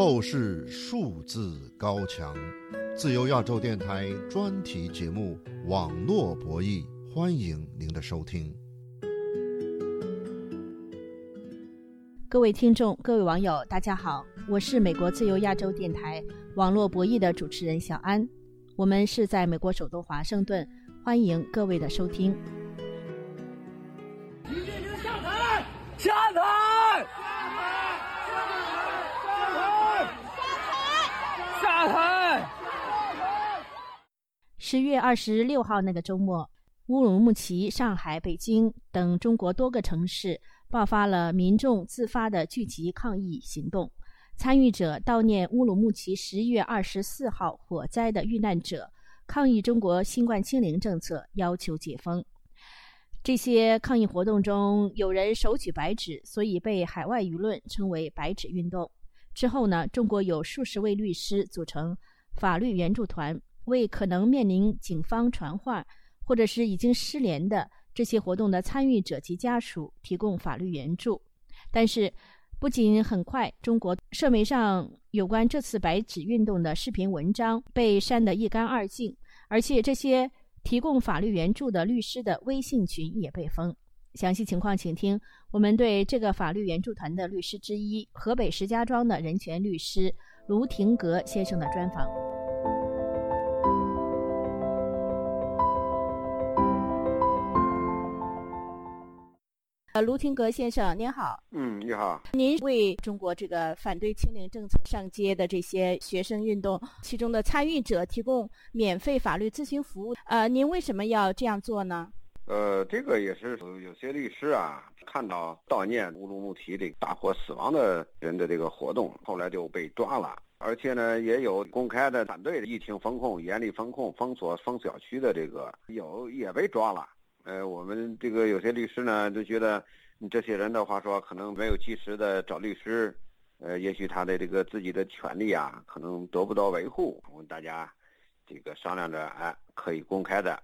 透视数字高墙，自由亚洲电台专题节目《网络博弈》，欢迎您的收听。各位听众、各位网友，大家好，我是美国自由亚洲电台网络博弈的主持人小安，我们是在美国首都华盛顿，欢迎各位的收听。下台！下台！下台！十月二十六号那个周末，乌鲁木齐、上海、北京等中国多个城市爆发了民众自发的聚集抗议行动。参与者悼念乌鲁木齐十一月二十四号火灾的遇难者，抗议中国新冠清零政策，要求解封。这些抗议活动中，有人手举白纸，所以被海外舆论称为“白纸运动”。之后呢，中国有数十位律师组成法律援助团，为可能面临警方传唤或者是已经失联的这些活动的参与者及家属提供法律援助。但是，不仅很快，中国社媒上有关这次白纸运动的视频文章被删得一干二净，而且这些。提供法律援助的律师的微信群也被封。详细情况，请听我们对这个法律援助团的律师之一、河北石家庄的人权律师卢廷格先生的专访。呃，卢廷格先生，您好。嗯，你好。您为中国这个反对清零政策上街的这些学生运动其中的参与者提供免费法律咨询服务。呃，您为什么要这样做呢？呃，这个也是有些律师啊，看到悼念乌鲁木齐这大火死亡的人的这个活动，后来就被抓了。而且呢，也有公开的反对疫情风控、严厉风控、封锁封小区的这个，有也被抓了。呃，我们这个有些律师呢，就觉得这些人的话说，可能没有及时的找律师，呃，也许他的这个自己的权利啊，可能得不到维护。我们大家这个商量着，哎，可以公开的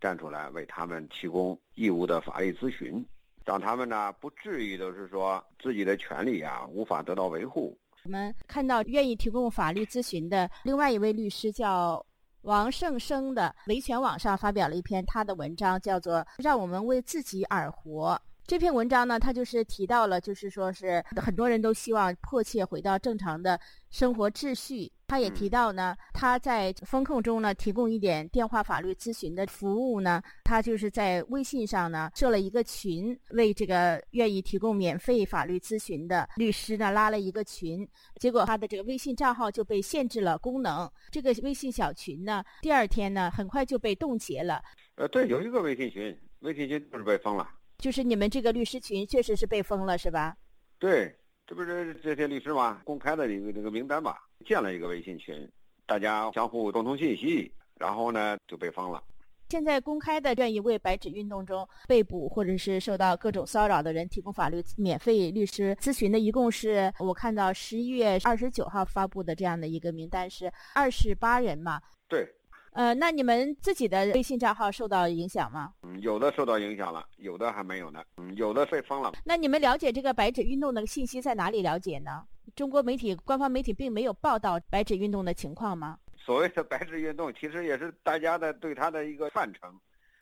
站出来为他们提供义务的法律咨询，让他们呢不至于都是说自己的权利啊无法得到维护。我们看到愿意提供法律咨询的另外一位律师叫。王胜生的维权网上发表了一篇他的文章，叫做《让我们为自己而活》。这篇文章呢，他就是提到了，就是说是很多人都希望迫切回到正常的生活秩序。他也提到呢，他在风控中呢提供一点电话法律咨询的服务呢。他就是在微信上呢设了一个群，为这个愿意提供免费法律咨询的律师呢拉了一个群。结果他的这个微信账号就被限制了功能。这个微信小群呢，第二天呢很快就被冻结了。呃，对，有一个微信群，微信群就是被封了。就是你们这个律师群确实是被封了，是吧？对，这不是这些律师嘛，公开的一个这个名单嘛。建了一个微信群，大家相互沟通信息，然后呢就被封了。现在公开的愿意为白纸运动中被捕或者是受到各种骚扰的人提供法律免费律师咨询的，一共是我看到十一月二十九号发布的这样的一个名单是二十八人嘛？对。呃，那你们自己的微信账号受到影响吗？嗯，有的受到影响了，有的还没有呢。嗯，有的被封了。那你们了解这个白纸运动的信息在哪里了解呢？中国媒体官方媒体并没有报道白纸运动的情况吗？所谓的白纸运动，其实也是大家的对它的一个范畴。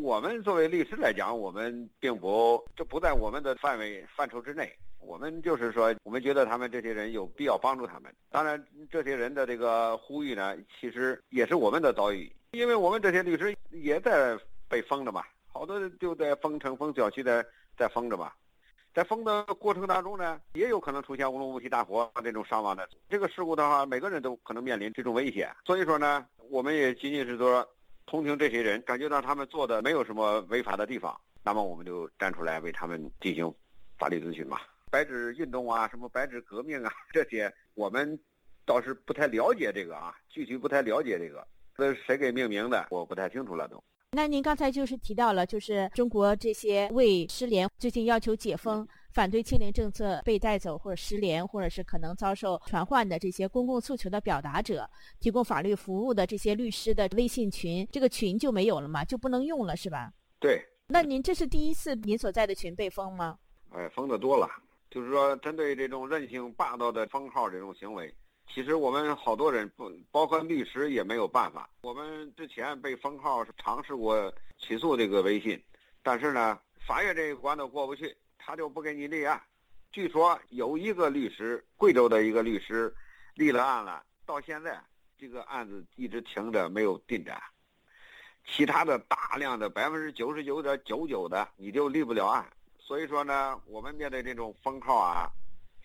我们作为律师来讲，我们并不这不在我们的范围范畴之内。我们就是说，我们觉得他们这些人有必要帮助他们。当然，这些人的这个呼吁呢，其实也是我们的遭遇，因为我们这些律师也在被封着嘛，好多就在封城、封小区的在封着嘛。在封的过程当中呢，也有可能出现乌鲁木齐大火这种伤亡的这个事故的话，每个人都可能面临这种危险。所以说呢，我们也仅仅是说同情这些人，感觉到他们做的没有什么违法的地方，那么我们就站出来为他们进行法律咨询嘛。白纸运动啊，什么白纸革命啊，这些我们倒是不太了解这个啊，具体不太了解这个，这谁给命名的，我不太清楚了都。那您刚才就是提到了，就是中国这些为失联、最近要求解封、反对清零政策被带走或者失联，或者是可能遭受传唤的这些公共诉求的表达者，提供法律服务的这些律师的微信群，这个群就没有了吗？就不能用了是吧？对。那您这是第一次您所在的群被封吗？哎，封的多了。就是说，针对这种任性霸道的封号这种行为，其实我们好多人不，包括律师也没有办法。我们之前被封号是尝试过起诉这个微信，但是呢，法院这一关都过不去，他就不给你立案。据说有一个律师，贵州的一个律师，立了案了，到现在这个案子一直停着没有进展。其他的大量的百分之九十九点九九的你就立不了案。所以说呢，我们面对这种封号啊。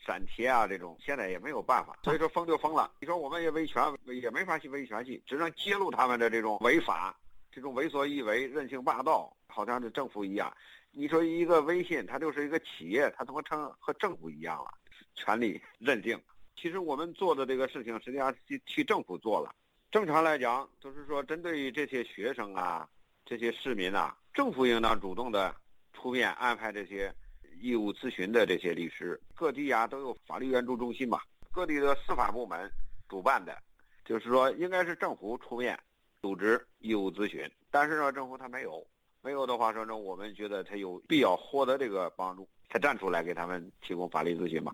删帖啊，这种现在也没有办法，所以说封就封了。你说我们也维权也没法去维权去，只能揭露他们的这种违法、这种为所欲为、任性霸道，好像是政府一样。你说一个微信，它就是一个企业，它怎么成和政府一样了？权力 认定。其实我们做的这个事情，实际上替替政府做了。正常来讲，就是说针对于这些学生啊、这些市民啊，政府应当主动的出面安排这些。义务咨询的这些律师，各地呀都有法律援助中心嘛，各地的司法部门主办的，就是说应该是政府出面组织义务咨询，但是呢，政府他没有，没有的话说呢，我们觉得他有必要获得这个帮助，他站出来给他们提供法律咨询嘛。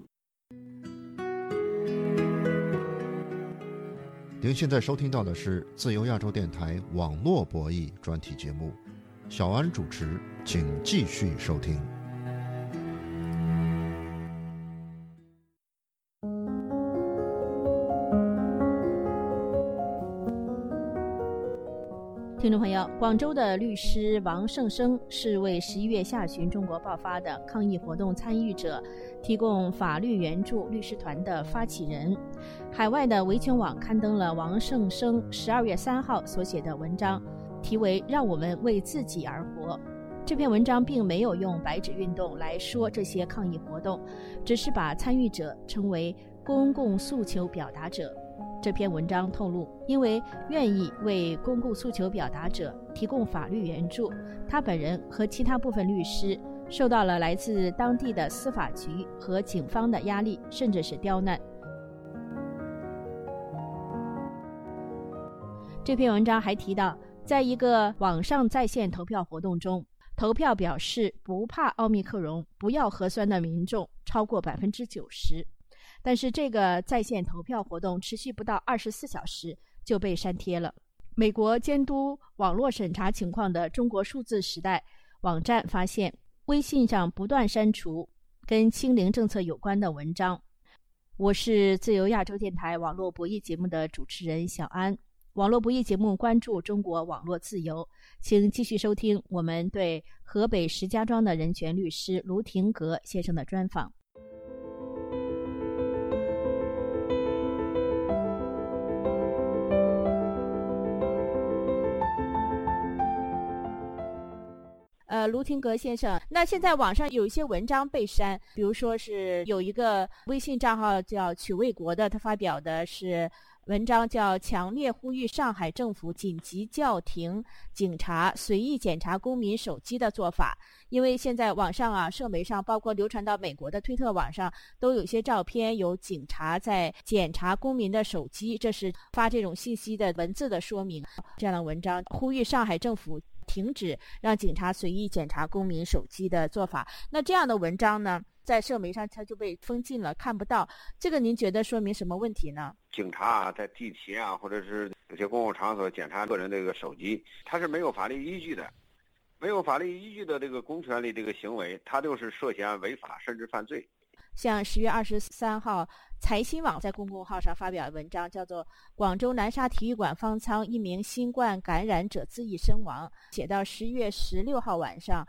您现在收听到的是自由亚洲电台网络博弈专题节目，小安主持，请继续收听。听众朋友，广州的律师王胜生是为十一月下旬中国爆发的抗议活动参与者提供法律援助律师团的发起人。海外的维权网刊登了王胜生十二月三号所写的文章，题为《让我们为自己而活》。这篇文章并没有用白纸运动来说这些抗议活动，只是把参与者称为公共诉求表达者。这篇文章透露，因为愿意为公共诉求表达者提供法律援助，他本人和其他部分律师受到了来自当地的司法局和警方的压力，甚至是刁难。这篇文章还提到，在一个网上在线投票活动中，投票表示不怕奥密克戎、不要核酸的民众超过百分之九十。但是这个在线投票活动持续不到二十四小时就被删帖了。美国监督网络审查情况的中国数字时代网站发现，微信上不断删除跟清零政策有关的文章。我是自由亚洲电台网络博弈节目的主持人小安。网络博弈节目关注中国网络自由，请继续收听我们对河北石家庄的人权律师卢廷格先生的专访。卢廷格先生，那现在网上有一些文章被删，比如说是有一个微信账号叫“曲卫国”的，他发表的是文章叫“强烈呼吁上海政府紧急叫停警察随意检查公民手机的做法”，因为现在网上啊，社媒上，包括流传到美国的推特网上，都有一些照片，有警察在检查公民的手机，这是发这种信息的文字的说明。这样的文章呼吁上海政府。停止让警察随意检查公民手机的做法。那这样的文章呢，在社媒上它就被封禁了，看不到。这个您觉得说明什么问题呢？警察啊，在地铁啊，或者是有些公共场所检查个人这个手机，他是没有法律依据的，没有法律依据的这个公权力这个行为，他就是涉嫌违法甚至犯罪。像十月二十三号。财新网在公众号上发表文章，叫做《广州南沙体育馆方舱一名新冠感染者自缢身亡》。写到十月十六号晚上，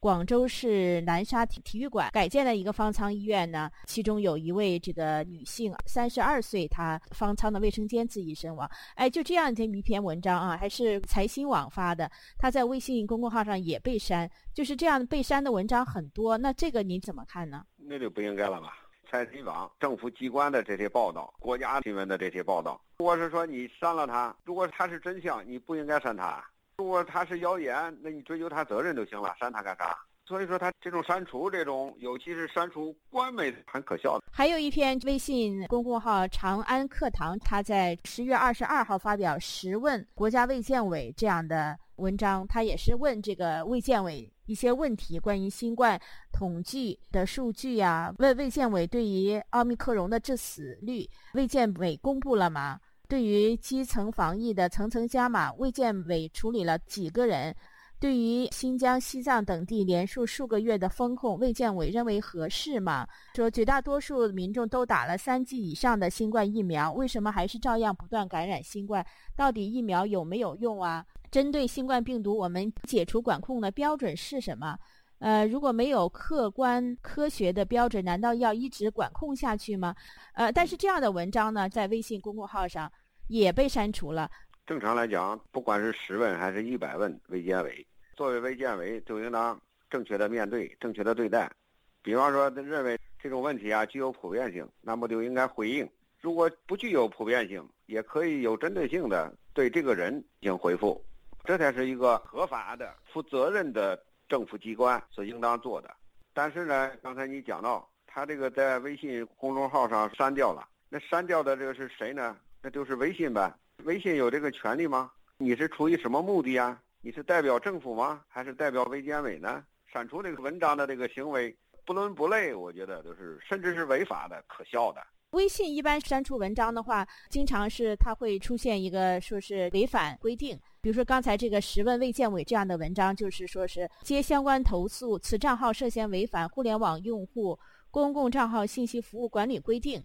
广州市南沙体体育馆改建的一个方舱医院呢，其中有一位这个女性，三十二岁，她方舱的卫生间自缢身亡。哎，就这样的一篇文章啊，还是财新网发的，她在微信公众号上也被删，就是这样被删的文章很多。那这个你怎么看呢？那就不应该了吧？财新网、政府机关的这些报道、国家新闻的这些报道，如果是说你删了他，如果他是真相，你不应该删他；如果他是谣言，那你追究他责任就行了，删他干啥？所以说，他这种删除，这种尤其是删除官媒，很可笑的。还有一篇微信公众号“长安课堂”，他在十月二十二号发表“十问国家卫健委”这样的文章，他也是问这个卫健委。一些问题，关于新冠统计的数据呀。问卫健委对于奥密克戎的致死率，卫健委公布了吗？对于基层防疫的层层加码，卫健委处理了几个人？对于新疆、西藏等地连续数个月的封控，卫健委认为合适吗？说绝大多数民众都打了三剂以上的新冠疫苗，为什么还是照样不断感染新冠？到底疫苗有没有用啊？针对新冠病毒，我们解除管控的标准是什么？呃，如果没有客观科学的标准，难道要一直管控下去吗？呃，但是这样的文章呢，在微信公众号上也被删除了。正常来讲，不管是十问还是一百问，卫健委。作为卫健委，就应当正确的面对，正确的对待。比方说，认为这种问题啊具有普遍性，那么就应该回应；如果不具有普遍性，也可以有针对性的对这个人进行回复。这才是一个合法的、负责任的政府机关所应当做的。但是呢，刚才你讲到，他这个在微信公众号上删掉了，那删掉的这个是谁呢？那就是微信呗。微信有这个权利吗？你是出于什么目的呀？你是代表政府吗？还是代表卫健委呢？删除这个文章的这个行为不伦不类，我觉得就是甚至是违法的、可笑的。微信一般删除文章的话，经常是它会出现一个说是违反规定，比如说刚才这个“十问卫健委”这样的文章，就是说是接相关投诉，此账号涉嫌违反《互联网用户公共账号信息服务管理规定》，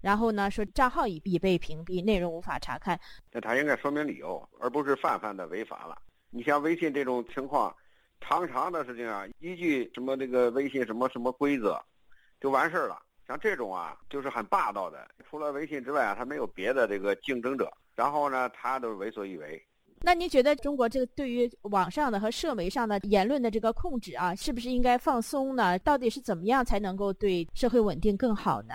然后呢说账号已已被屏蔽，内容无法查看。那他应该说明理由，而不是泛泛的违法了。你像微信这种情况，常常的事情啊，依据什么这个微信什么什么规则，就完事儿了。像这种啊，就是很霸道的。除了微信之外啊，他没有别的这个竞争者。然后呢，他都为所欲为。那您觉得中国这个对于网上的和社媒上的言论的这个控制啊，是不是应该放松呢？到底是怎么样才能够对社会稳定更好呢？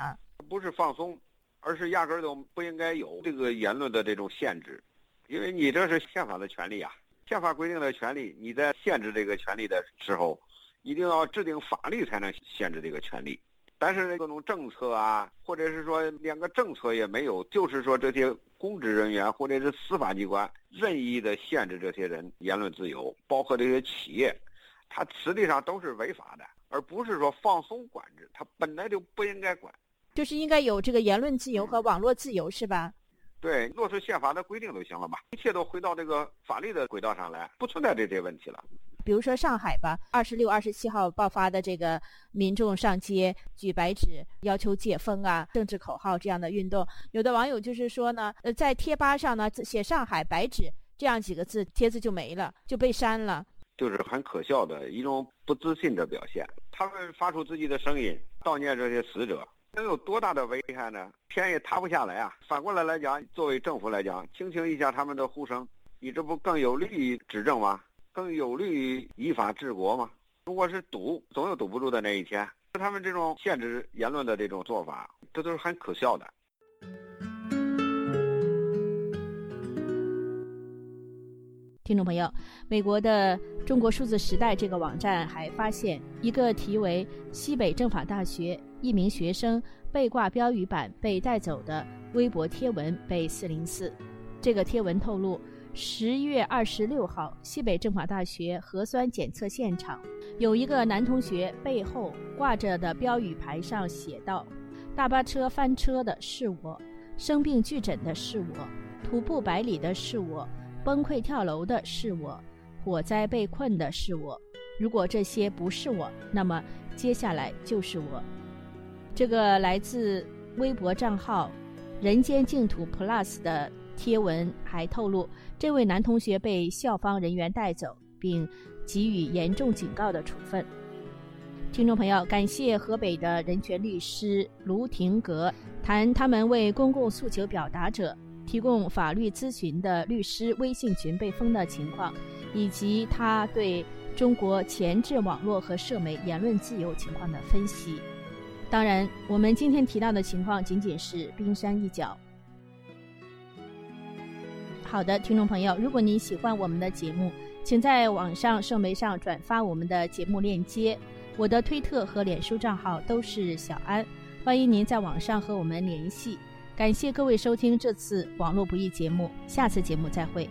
不是放松，而是压根儿都不应该有这个言论的这种限制，因为你这是宪法的权利啊。宪法规定的权利，你在限制这个权利的时候，一定要制定法律才能限制这个权利。但是各种政策啊，或者是说连个政策也没有，就是说这些公职人员或者是司法机关任意的限制这些人言论自由，包括这些企业，它实际上都是违法的，而不是说放松管制，它本来就不应该管。就是应该有这个言论自由和网络自由，是吧？对，落实宪法的规定就行了吧？一切都回到这个法律的轨道上来，不存在这些问题了。比如说上海吧，二十六、二十七号爆发的这个民众上街举白纸要求解封啊、政治口号这样的运动，有的网友就是说呢，呃，在贴吧上呢写“上海白纸”这样几个字，帖子就没了，就被删了，就是很可笑的一种不自信的表现。他们发出自己的声音，悼念这些死者。能有多大的危害呢？天也塌不下来啊！反过来来讲，作为政府来讲，倾听一下他们的呼声，你这不更有利于执政吗？更有利于依法治国吗？如果是堵，总有堵不住的那一天。他们这种限制言论的这种做法，这都是很可笑的。听众朋友，美国的中国数字时代这个网站还发现一个题为“西北政法大学一名学生被挂标语板被带走”的微博贴文被四零四。这个贴文透露，十一月二十六号，西北政法大学核酸检测现场有一个男同学背后挂着的标语牌上写道：“大巴车翻车的是我，生病拒诊的是我，徒步百里的是我。”崩溃跳楼的是我，火灾被困的是我。如果这些不是我，那么接下来就是我。这个来自微博账号“人间净土 Plus” 的贴文还透露，这位男同学被校方人员带走，并给予严重警告的处分。听众朋友，感谢河北的人权律师卢廷格谈他们为公共诉求表达者。提供法律咨询的律师微信群被封的情况，以及他对中国前置网络和社媒言论自由情况的分析。当然，我们今天提到的情况仅仅是冰山一角。好的，听众朋友，如果您喜欢我们的节目，请在网上社媒上转发我们的节目链接。我的推特和脸书账号都是小安，欢迎您在网上和我们联系。感谢各位收听这次网络不易节目，下次节目再会。